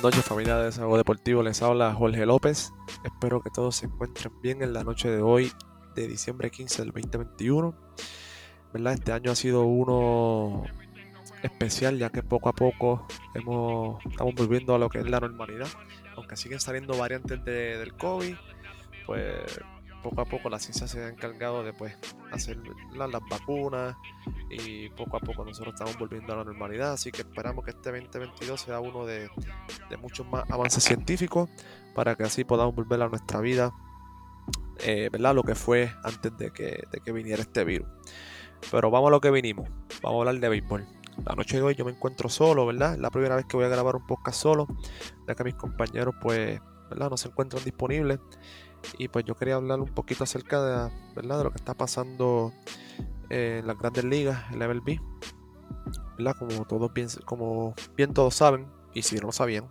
Buenas noches familia de Desahogo Deportivo, les habla Jorge López. Espero que todos se encuentren bien en la noche de hoy, de diciembre 15 del 2021. ¿Verdad? Este año ha sido uno especial ya que poco a poco hemos, estamos volviendo a lo que es la normalidad. Aunque siguen saliendo variantes del COVID, pues poco a poco la ciencia se ha encargado de pues, hacer las, vacunas y poco a poco nosotros estamos volviendo a la normalidad. Así que esperamos que este 2022 sea uno de, muchos más avances científicos para que así podamos volver a nuestra vida, eh, ¿verdad? Lo que fue antes de que, de que viniera este virus. Pero vamos a lo que vinimos. Vamos a hablar de béisbol. La noche de hoy yo me encuentro solo, ¿verdad? Es la primera vez que voy a grabar un podcast solo, ya que mis compañeros, pues, ¿verdad? No se encuentran disponibles. Y pues yo quería hablar un poquito acerca de, ¿verdad? de lo que está pasando en las grandes ligas, el MLB. ¿verdad? Como todos bien, como bien todos saben, y si no lo sabían,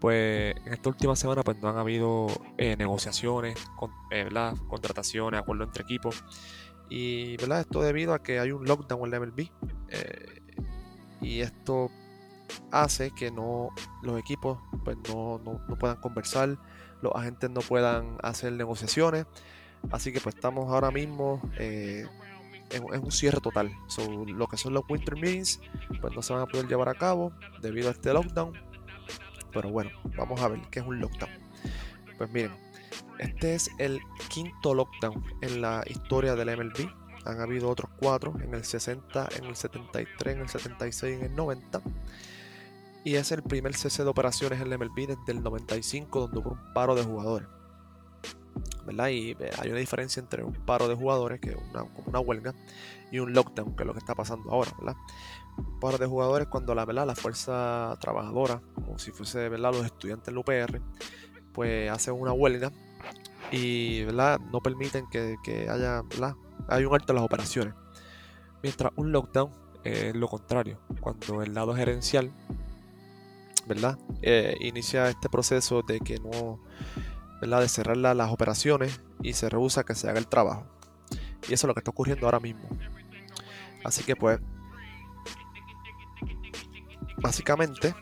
pues en esta última semana pues no han habido eh, negociaciones, con, eh, ¿verdad? contrataciones, acuerdos entre equipos. Y ¿verdad? esto debido a que hay un lockdown en la MLB. Eh, y esto hace que no los equipos pues no, no, no puedan conversar los agentes no puedan hacer negociaciones. Así que pues estamos ahora mismo eh, en, un cierre total. lo que son los winter meetings pues no se van a poder llevar a cabo debido a este lockdown. Pero bueno, vamos a ver qué es un lockdown. Pues miren, este es el quinto lockdown en la historia del MLB. Han habido otros cuatro, en el 60, en el 73, en el 76 y en el 90 y es el primer cese de operaciones en el MLB desde el 95 donde hubo un paro de jugadores. ¿verdad? Y eh, hay una diferencia entre un paro de jugadores, que es una, una huelga, y un lockdown, que es lo que está pasando ahora. ¿verdad? Un paro de jugadores cuando la, ¿verdad? la fuerza trabajadora, como si fuese ¿verdad? los estudiantes del UPR, pues hacen una huelga y ¿verdad? no permiten que, haya ¿verdad? hay un alto en las operaciones. Mientras un lockdown es lo contrario, cuando el lado gerencial ¿verdad? Eh, inicia este proceso de que no, ¿verdad? De cerrar las operaciones y se rehúsa que se haga el trabajo. Y eso es lo que está ocurriendo ahora mismo. Así que pues, básicamente,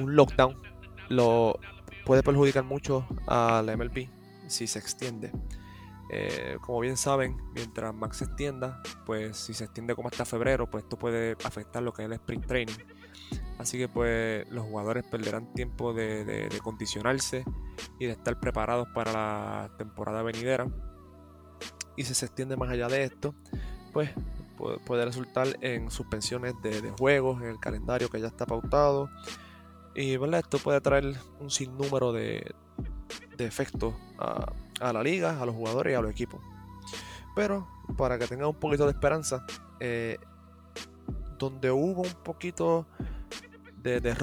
un lockdown lo puede perjudicar mucho a la MLB si se extiende. Eh, como bien saben, mientras más se extienda, pues si se extiende como hasta febrero, pues esto puede afectar lo que es el sprint training Así que pues los jugadores perderán tiempo de, condicionarse y de estar preparados para la temporada venidera. Y si se extiende más allá de esto, pues puede, resultar en suspensiones de, juegos en el calendario que ya está pautado. Y esto puede traer un sinnúmero de, efectos a, la liga, a los jugadores y a los equipos. Pero para que tengan un poquito de esperanza, eh, donde hubo un poquito de, de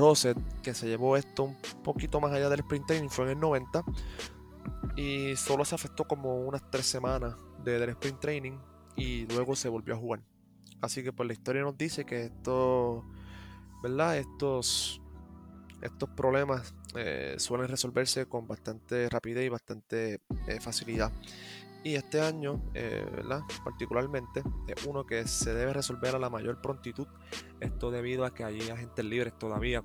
que se llevó esto un poquito más allá del sprint training, fue en el 90. Y solo se afectó como unas tres semanas de, del sprint training y luego se volvió a jugar. Así que pues la historia nos dice que esto, ¿verdad? Estos, estos problemas eh, suelen resolverse con bastante rapidez y bastante eh, facilidad. Y este año, eh, ¿verdad? particularmente, es uno que se debe resolver a la mayor prontitud. Esto debido a que hay agentes libres todavía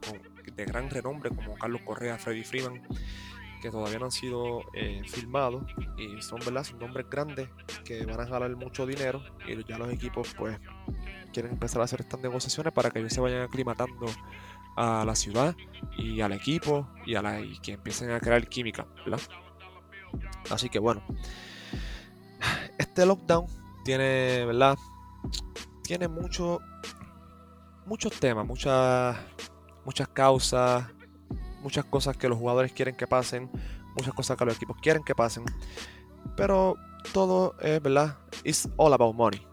de gran renombre como Carlos Correa, Freddy Freeman, que todavía no han sido eh, filmados y son, ¿verdad? son nombres grandes que van a ganar mucho dinero y ya los equipos pues quieren empezar a hacer estas negociaciones para que ellos se vayan aclimatando a la ciudad y al equipo y, a la, y que empiecen a crear química, ¿verdad? Así que bueno, este lockdown tiene, ¿verdad? Tiene mucho, muchos temas, muchas, muchas causas, muchas cosas que los jugadores quieren que pasen, muchas cosas que los equipos quieren que pasen. Pero todo es, ¿verdad? It's all about money.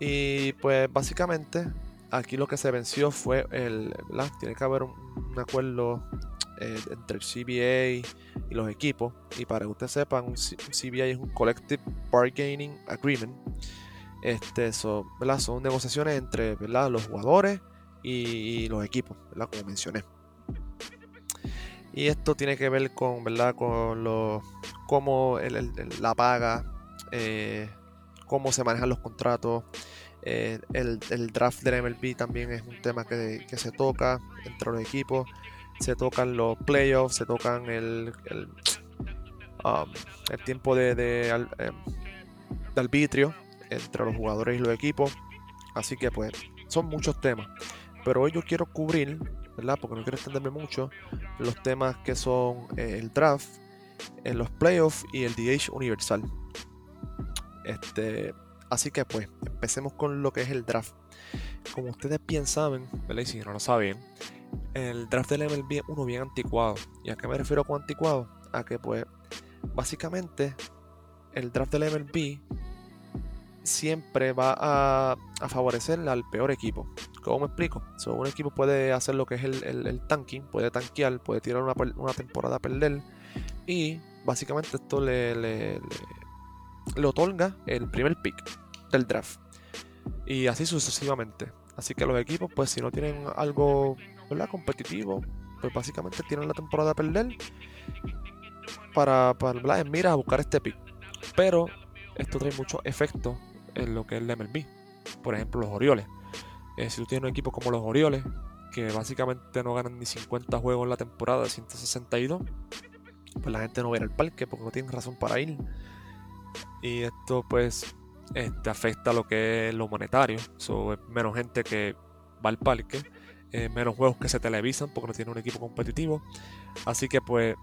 Y pues básicamente aquí lo que se venció fue el, ¿verdad? Tiene que haber un acuerdo eh, entre el CBA y los equipos. Y para que ustedes sepan, un, CBA es un Collective Bargaining Agreement. Este, son negociaciones entre ¿verdad? los jugadores y, los equipos, ¿verdad? como mencioné. Y esto tiene que ver con, ¿verdad? con lo, cómo la paga, eh, cómo se manejan los contratos, Eh, el, draft del MLB también es un tema que, se toca entre los equipos. Se tocan los playoffs, se tocan el, el, um, tiempo de, em, de arbitrio entre los jugadores y los equipos. Así que pues son muchos temas. Pero hoy yo quiero cubrir, ¿verdad? Porque no quiero extenderme mucho, los temas que son eh, el draft, en los playoffs y el DH universal. Este, así que pues, empecemos con lo que es el draft. Como ustedes bien saben, si no lo saben, el draft del MLB es uno bien anticuado. ¿Y a qué me refiero con anticuado? A que pues, básicamente, el draft del MLB siempre va a, favorecer al peor equipo. ¿Cómo me explico? un equipo puede hacer lo que es el, tanking, puede tanquear, puede tirar una, temporada a perder y básicamente esto le, le, otorga el primer pick del draft. Y así sucesivamente. Así que los equipos, pues si no tienen algo competitivo, pues básicamente tienen la temporada a perder para, para mira a buscar este pick. Pero esto trae mucho efecto en lo que es el MLB. Por ejemplo, los Orioles. Eh, si tú tienes un equipo como los Orioles, que básicamente no ganan ni 50 juegos en la temporada de 162, pues la gente no va a ir al parque porque no tienen razón para ir. Y esto pues este, afecta lo que es lo monetario. So, menos gente que va al parque, eh, menos juegos que se televisan porque no tiene un equipo competitivo. Así que pues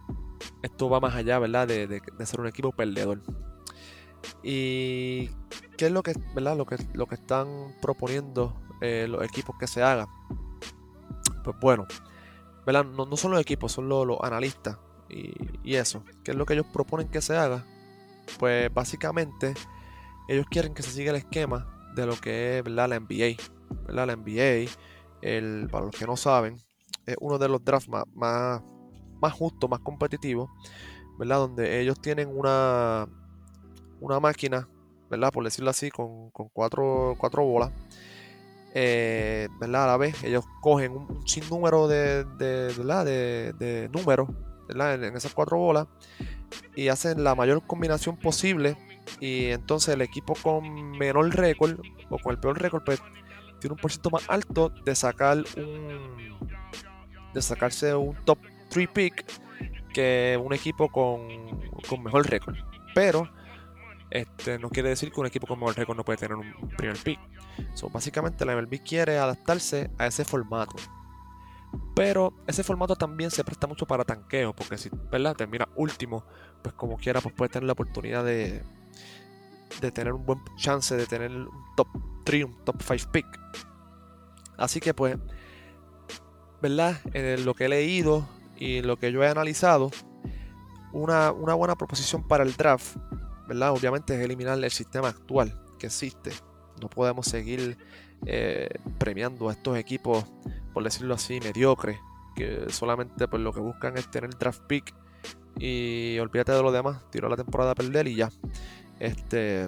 esto va más allá, ¿verdad? De, de ser un equipo perdedor. Y qué es lo que, ¿verdad? Lo que, lo que están proponiendo eh, los equipos que se hagan. Pues bueno, ¿verdad? No, no son los equipos, son los, analistas y, eso. ¿Qué es lo que ellos proponen que se haga? Pues básicamente ellos quieren que se siga el esquema de lo que es ¿verdad? la NBA. ¿verdad? La NBA, el, para los que no saben, es uno de los drafts más, más, más justos, más competitivos, ¿verdad? Donde ellos tienen una, una máquina, ¿verdad? Por decirlo así, con, cuatro, cuatro bolas eh, ¿verdad? A la vez, ellos cogen un, sinnúmero de, de, de, números En, esas cuatro bolas y hacen la mayor combinación posible. Y entonces el equipo con menor récord o con el peor récord, pues tiene un por ciento más alto de sacar un de sacarse un top 3 pick que un equipo con, con mejor récord. Pero este, no quiere decir que un equipo con mejor récord no puede tener un primer pick. So, básicamente la MLB quiere adaptarse a ese formato. Pero ese formato también se presta mucho para tanqueo, porque si ¿verdad? termina último, pues como quiera, pues puede tener la oportunidad de, de tener un buen chance de tener un top 3, un top 5 pick. Así que pues, ¿verdad? En lo que he leído y lo que yo he analizado, una, una buena proposición para el draft ¿verdad? Obviamente es eliminar el sistema actual que existe. No podemos seguir eh, premiando a estos equipos, por decirlo así, mediocres, que solamente pues, lo que buscan es tener draft pick y olvídate de lo demás, tiro la temporada a perder y ya. Este,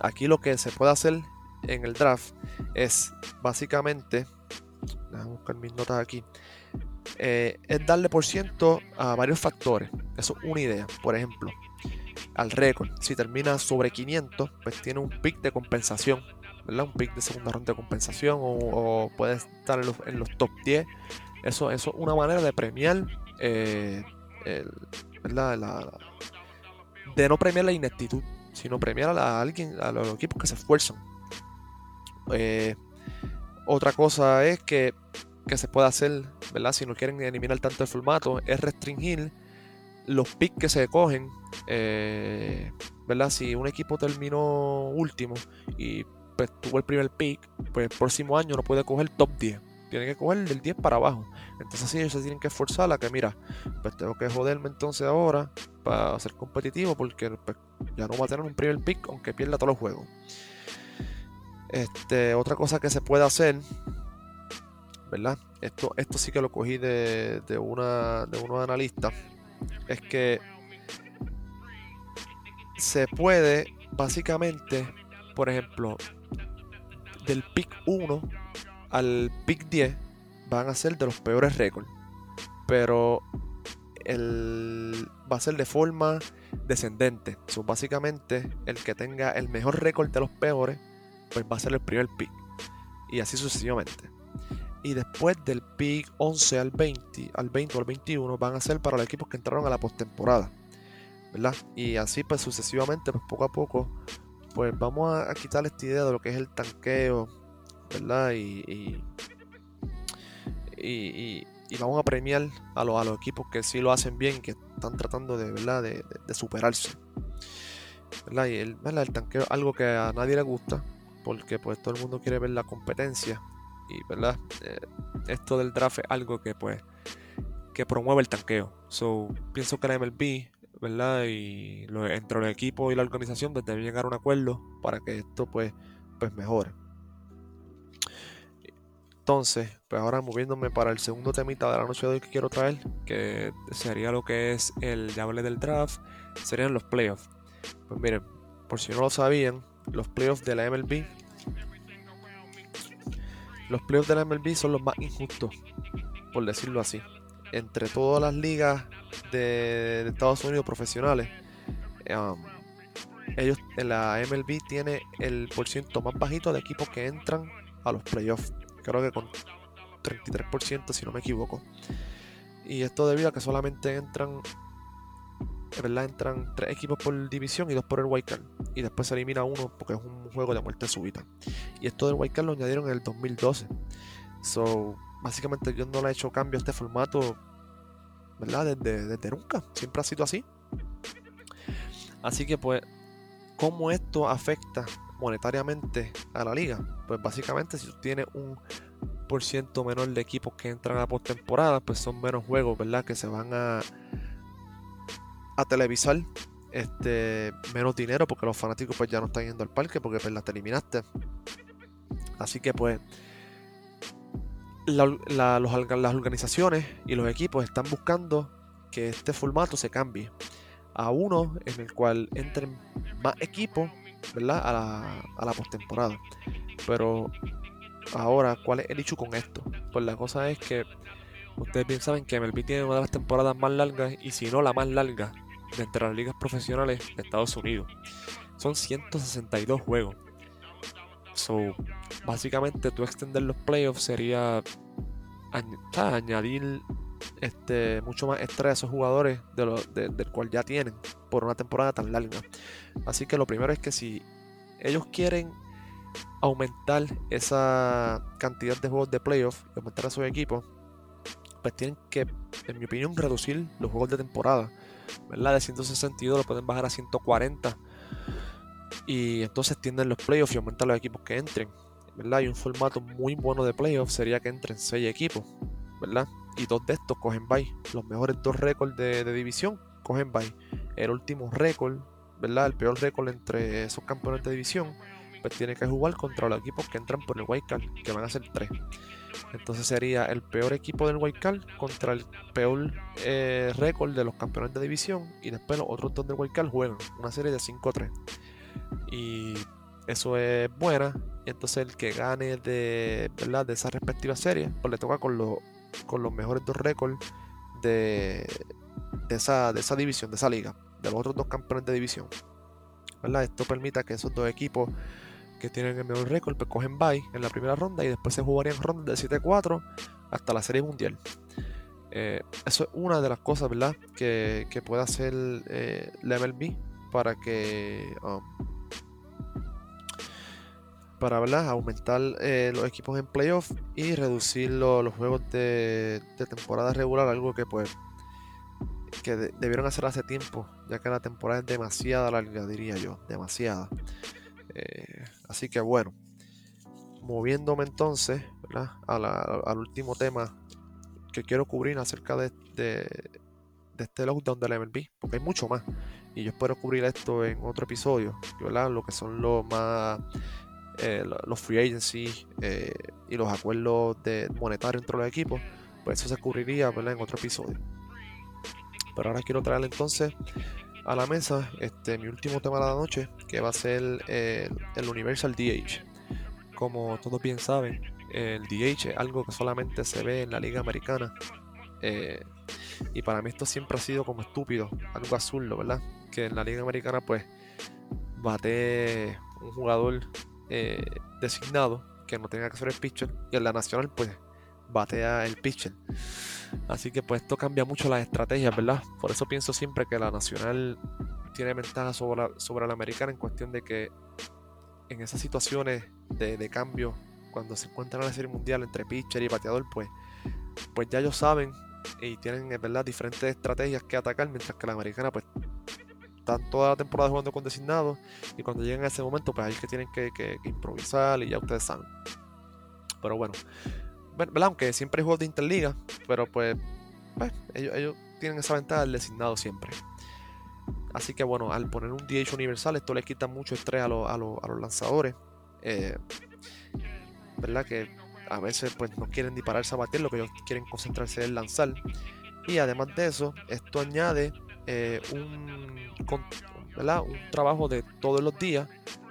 aquí lo que se puede hacer en el draft es básicamente, déjame buscar mis notas aquí, eh, es darle por ciento a varios factores. Eso es una idea. Por ejemplo, al récord. Si termina sobre 500, pues tiene un pick de compensación, ¿verdad? Un pick de segunda ronda de compensación o, puede estar en los, top 10. Eso, eso es una manera de premiar, eh, ¿verdad? de no premiar la ineptitud, sino premiar a, alguien, a los equipos que se esfuerzan. Eh, otra cosa es que, que se puede hacer, ¿verdad? Si no quieren eliminar tanto el formato, es restringir los picks que se cogen, eh, ¿verdad? Si un equipo terminó último y pues, tuvo el primer pick, pues el próximo año no puede coger top 10. Tiene que coger del 10 para abajo. Entonces así ellos se tienen que esforzar a que, mira, pues tengo que joderme entonces ahora para ser competitivo porque pues, ya no va a tener un primer pick aunque pierda todos los juegos. Este, otra cosa que se puede hacer, ¿verdad? Esto, esto sí que lo cogí de, de, una, de unos analistas es que se puede básicamente, por ejemplo, del pick 1 al pick 10 van a ser de los peores récords. Pero el, va a ser de forma descendente. So, básicamente, el que tenga el mejor récord de los peores pues va a ser el primer pick. Y así sucesivamente. Y después del pick 11 al 20, al 20 o al 21, van a ser para los equipos que entraron a la postemporada. ¿Verdad? Y así pues sucesivamente, pues poco a poco, pues vamos a, quitar esta idea de lo que es el tanqueo, ¿verdad? Y, y, vamos a premiar a, los, equipos que sí lo hacen bien, que están tratando de, ¿verdad? de, superarse. Y el, el tanqueo es algo que a nadie le gusta, porque pues todo el mundo quiere ver la competencia. Y verdad, eh, esto del draft es algo que pues que promueve el tanqueo. So, pienso que la MLB, ¿verdad? Y lo, entre el equipo y la organización pues, deben llegar a un acuerdo para que esto pues, pues mejore. Entonces, pues ahora moviéndome para el segundo temita de la noche de hoy que quiero traer, que sería lo que es el llave del draft, serían los playoffs. Pues miren, por si no lo sabían, los playoffs de la MLB. Los playoffs de la MLB son los más injustos, por decirlo así. Entre todas las ligas de, Estados Unidos profesionales, ellos en la MLB tiene el porciento más bajito de equipos que entran a los playoffs. Creo que con 33% si no me equivoco. Y esto debido a que solamente entran ¿verdad? Entran tres equipos por división y dos por el Card Y después se elimina uno porque es un juego de muerte súbita. Y esto del Card lo añadieron en el 2012. So, básicamente yo no le he hecho cambio a este formato, ¿verdad? Desde, desde nunca. Siempre ha sido así. Así que pues, ¿cómo esto afecta monetariamente a la liga? Pues básicamente si tú tienes un por ciento menor de equipos que entran a postemporada, pues son menos juegos, ¿verdad? Que se van a a televisar este, menos dinero porque los fanáticos pues ya no están yendo al parque porque pues las te eliminaste. Así que pues las organizaciones y los equipos están buscando que este formato se cambie a uno en el cual entren más equipos ¿verdad? a la, a la postemporada. Pero ahora, ¿cuál es el hecho con esto? Pues la cosa es que ustedes bien saben que MLB tiene una de las temporadas más largas y si no la más larga de entre las ligas profesionales de Estados Unidos. Son 162 juegos. So, básicamente tú extender los playoffs sería añadir este, mucho más estrés a esos jugadores de del cual ya tienen por una temporada tan larga. Así que lo primero es que si ellos quieren aumentar esa cantidad de juegos de playoffs y aumentar a sus equipos, pues tienen que, en mi opinión, reducir los juegos de temporada. ¿verdad? De 162 lo pueden bajar a 140. Y entonces tienden los playoffs y aumentan los equipos que entren. ¿verdad? Y un formato muy bueno de playoffs sería que entren 6 equipos. ¿verdad? Y dos de estos cogen bye. Los mejores dos récords de, división cogen bye. El último récord, ¿verdad? El peor récord entre esos campeones de división, pues tiene que jugar contra los equipos que entran por el white card, que van a ser 3. Entonces sería el peor equipo del Card contra el peor eh, récord de los campeones de división. Y después los otros dos del Card juegan una serie de 5-3. Y eso es buena. Entonces el que gane de, ¿verdad? de esa respectiva serie, pues le toca con, los, con los mejores dos récords de, de, esa, de esa división, de esa liga, de los otros dos campeones de división. ¿verdad? Esto permita que esos dos equipos que tienen el mejor récord, pues cogen bye en la primera ronda y después se jugarían rondas de 7-4 hasta la Serie Mundial. Eh, eso es una de las cosas, ¿verdad? Que, puede hacer eh, la MLB para que. Um, para ¿verdad? aumentar eh, los equipos en playoff y reducir los juegos de, temporada regular, algo que pues que debieron hacer hace tiempo, ya que la temporada es demasiada larga, diría yo, demasiada. Eh, así que bueno, moviéndome entonces al último tema que quiero cubrir acerca de, de, este lockdown de la MLB, porque hay mucho más. Y yo espero cubrir esto en otro episodio, lo que son los más eh, los free agency eh, y los acuerdos de monetarios entre los equipos, pues eso se cubriría en otro episodio. Pero ahora quiero traer entonces a la mesa este, mi último tema de la noche, que va a ser el Universal DH. Como todos bien saben, el DH es algo que solamente se ve en la liga americana. Eh, y para mí esto siempre ha sido como estúpido, algo azul, ¿verdad? Que en la liga americana pues bate un jugador eh, designado que no tenga que ser el pitcher y en la nacional pues batea el pitcher. Así que pues esto cambia mucho las estrategias, ¿verdad? Por eso pienso siempre que la nacional tiene ventaja sobre la, sobre la americana en cuestión de que en esas situaciones de, cambio, cuando se encuentran en la serie mundial entre pitcher y bateador, pues, pues ya ellos saben y tienen, ¿verdad?, diferentes estrategias que atacar, mientras que la americana, pues, están toda la temporada jugando con designados y cuando llegan a ese momento, pues ahí es que tienen que, improvisar y ya ustedes saben. Pero bueno, ¿verdad? Aunque siempre hay juegos de interliga, pero pues, pues ellos, tienen esa ventaja del designado siempre. Así que bueno, al poner un DH universal, esto le quita mucho estrés a, a, los lanzadores. Eh, ¿Verdad? Que a veces pues no quieren dispararse a batir, lo que ellos quieren concentrarse en lanzar. Y además de eso, esto añade eh, un, trabajo de todos los días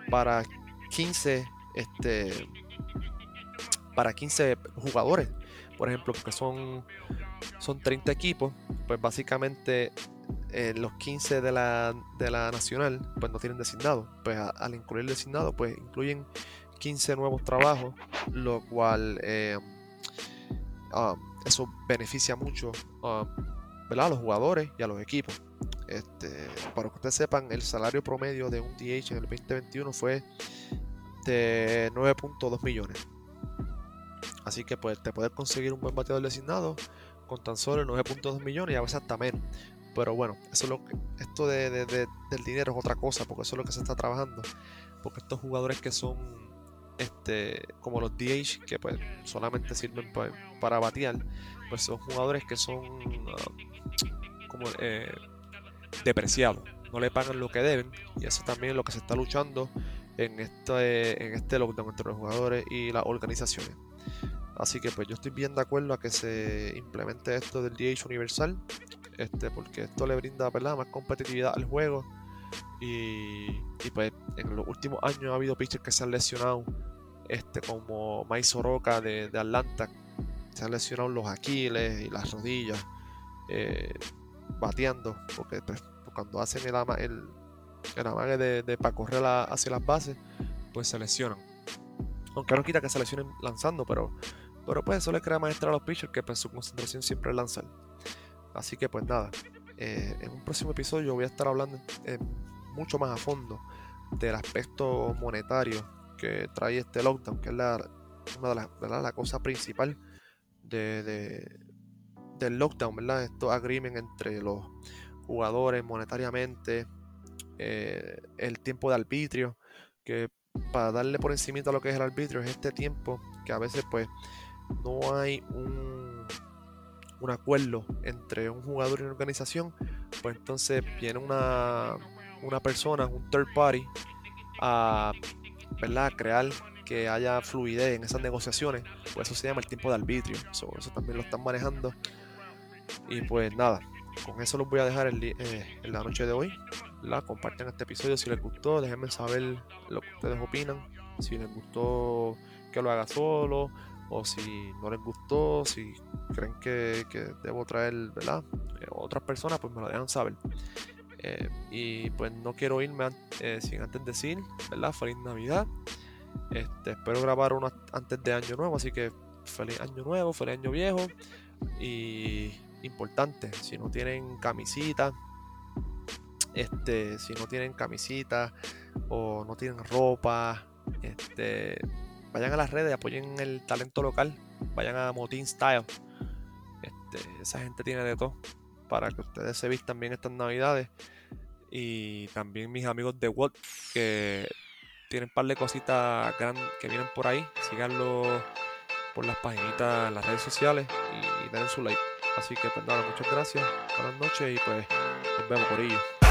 para 15 este, para 15 jugadores, por ejemplo, porque son, son 30 equipos, pues básicamente eh, los 15 de la, de la nacional pues no tienen designado. Pues al incluir designado, pues incluyen 15 nuevos trabajos, lo cual eh, um, eso beneficia mucho um, a los jugadores y a los equipos. Este, para que ustedes sepan, el salario promedio de un DH en el 2021 fue de 9.2 millones. Así que pues te puedes conseguir un buen bateador designado con tan solo 9.2 millones y a veces hasta menos. Pero bueno, eso es lo que, esto de, del dinero es otra cosa, porque eso es lo que se está trabajando. Porque estos jugadores que son este, como los DH, que pues solamente sirven para batear, pues son jugadores que son ah, como eh, depreciados, no le pagan lo que deben, y eso también es lo que se está luchando en este, en este lockdown entre los jugadores y las organizaciones. Así que pues yo estoy bien de acuerdo a que se implemente esto del DH universal, este, porque esto le brinda más competitividad al juego. Y, pues en los últimos años ha habido pitchers que se han lesionado, este, como Mike Soroka de, Atlanta, se han lesionado los aquiles y las rodillas, eh, bateando, porque pues, cuando hacen el, el, el amague de, para correr hacia las bases, pues se lesionan. Aunque no quita que se lesionen lanzando, pero pero pues eso le crea maestra a los pitchers que pues su concentración siempre es lanzar. Así que pues nada, eh, en un próximo episodio voy a estar hablando mucho más a fondo del aspecto monetario que trae este lockdown, que es la, una de las la cosa principal de, del lockdown, ¿verdad? Estos agreements entre los jugadores monetariamente, eh, el tiempo de arbitrio, que para darle por encima a lo que es el arbitrio es este tiempo que a veces pues no hay un, un acuerdo entre un jugador y una organización, pues entonces viene una, una persona, un third party, a ¿verdad? crear que haya fluidez en esas negociaciones. Pues eso se llama el tiempo de arbitrio. eso también lo están manejando. Y pues nada, con eso los voy a dejar eh, en la noche de hoy. La comparten este episodio si les gustó, déjenme saber lo que ustedes opinan. Si les gustó que lo haga solo o si no les gustó, si creen que, debo traer, ¿verdad? Eh, otras personas, pues me lo dejan saber. Eh, y pues no quiero irme eh, sin antes decir, ¿verdad? Feliz Navidad. Este, espero grabar uno antes de Año Nuevo, así que feliz Año Nuevo, feliz Año Viejo. Y importante, si no tienen camisita, este, si no tienen camisita o no tienen ropa, este, vayan a las redes, apoyen el talento local, vayan a Motín Style. Este, esa gente tiene de todo para que ustedes se vistan bien estas navidades. Y también mis amigos de Walt que tienen un par de cositas que vienen por ahí. Síganlo por las paginitas en las redes sociales y, den su like. Así que pues nada, muchas gracias, buenas noches y pues nos vemos por ello.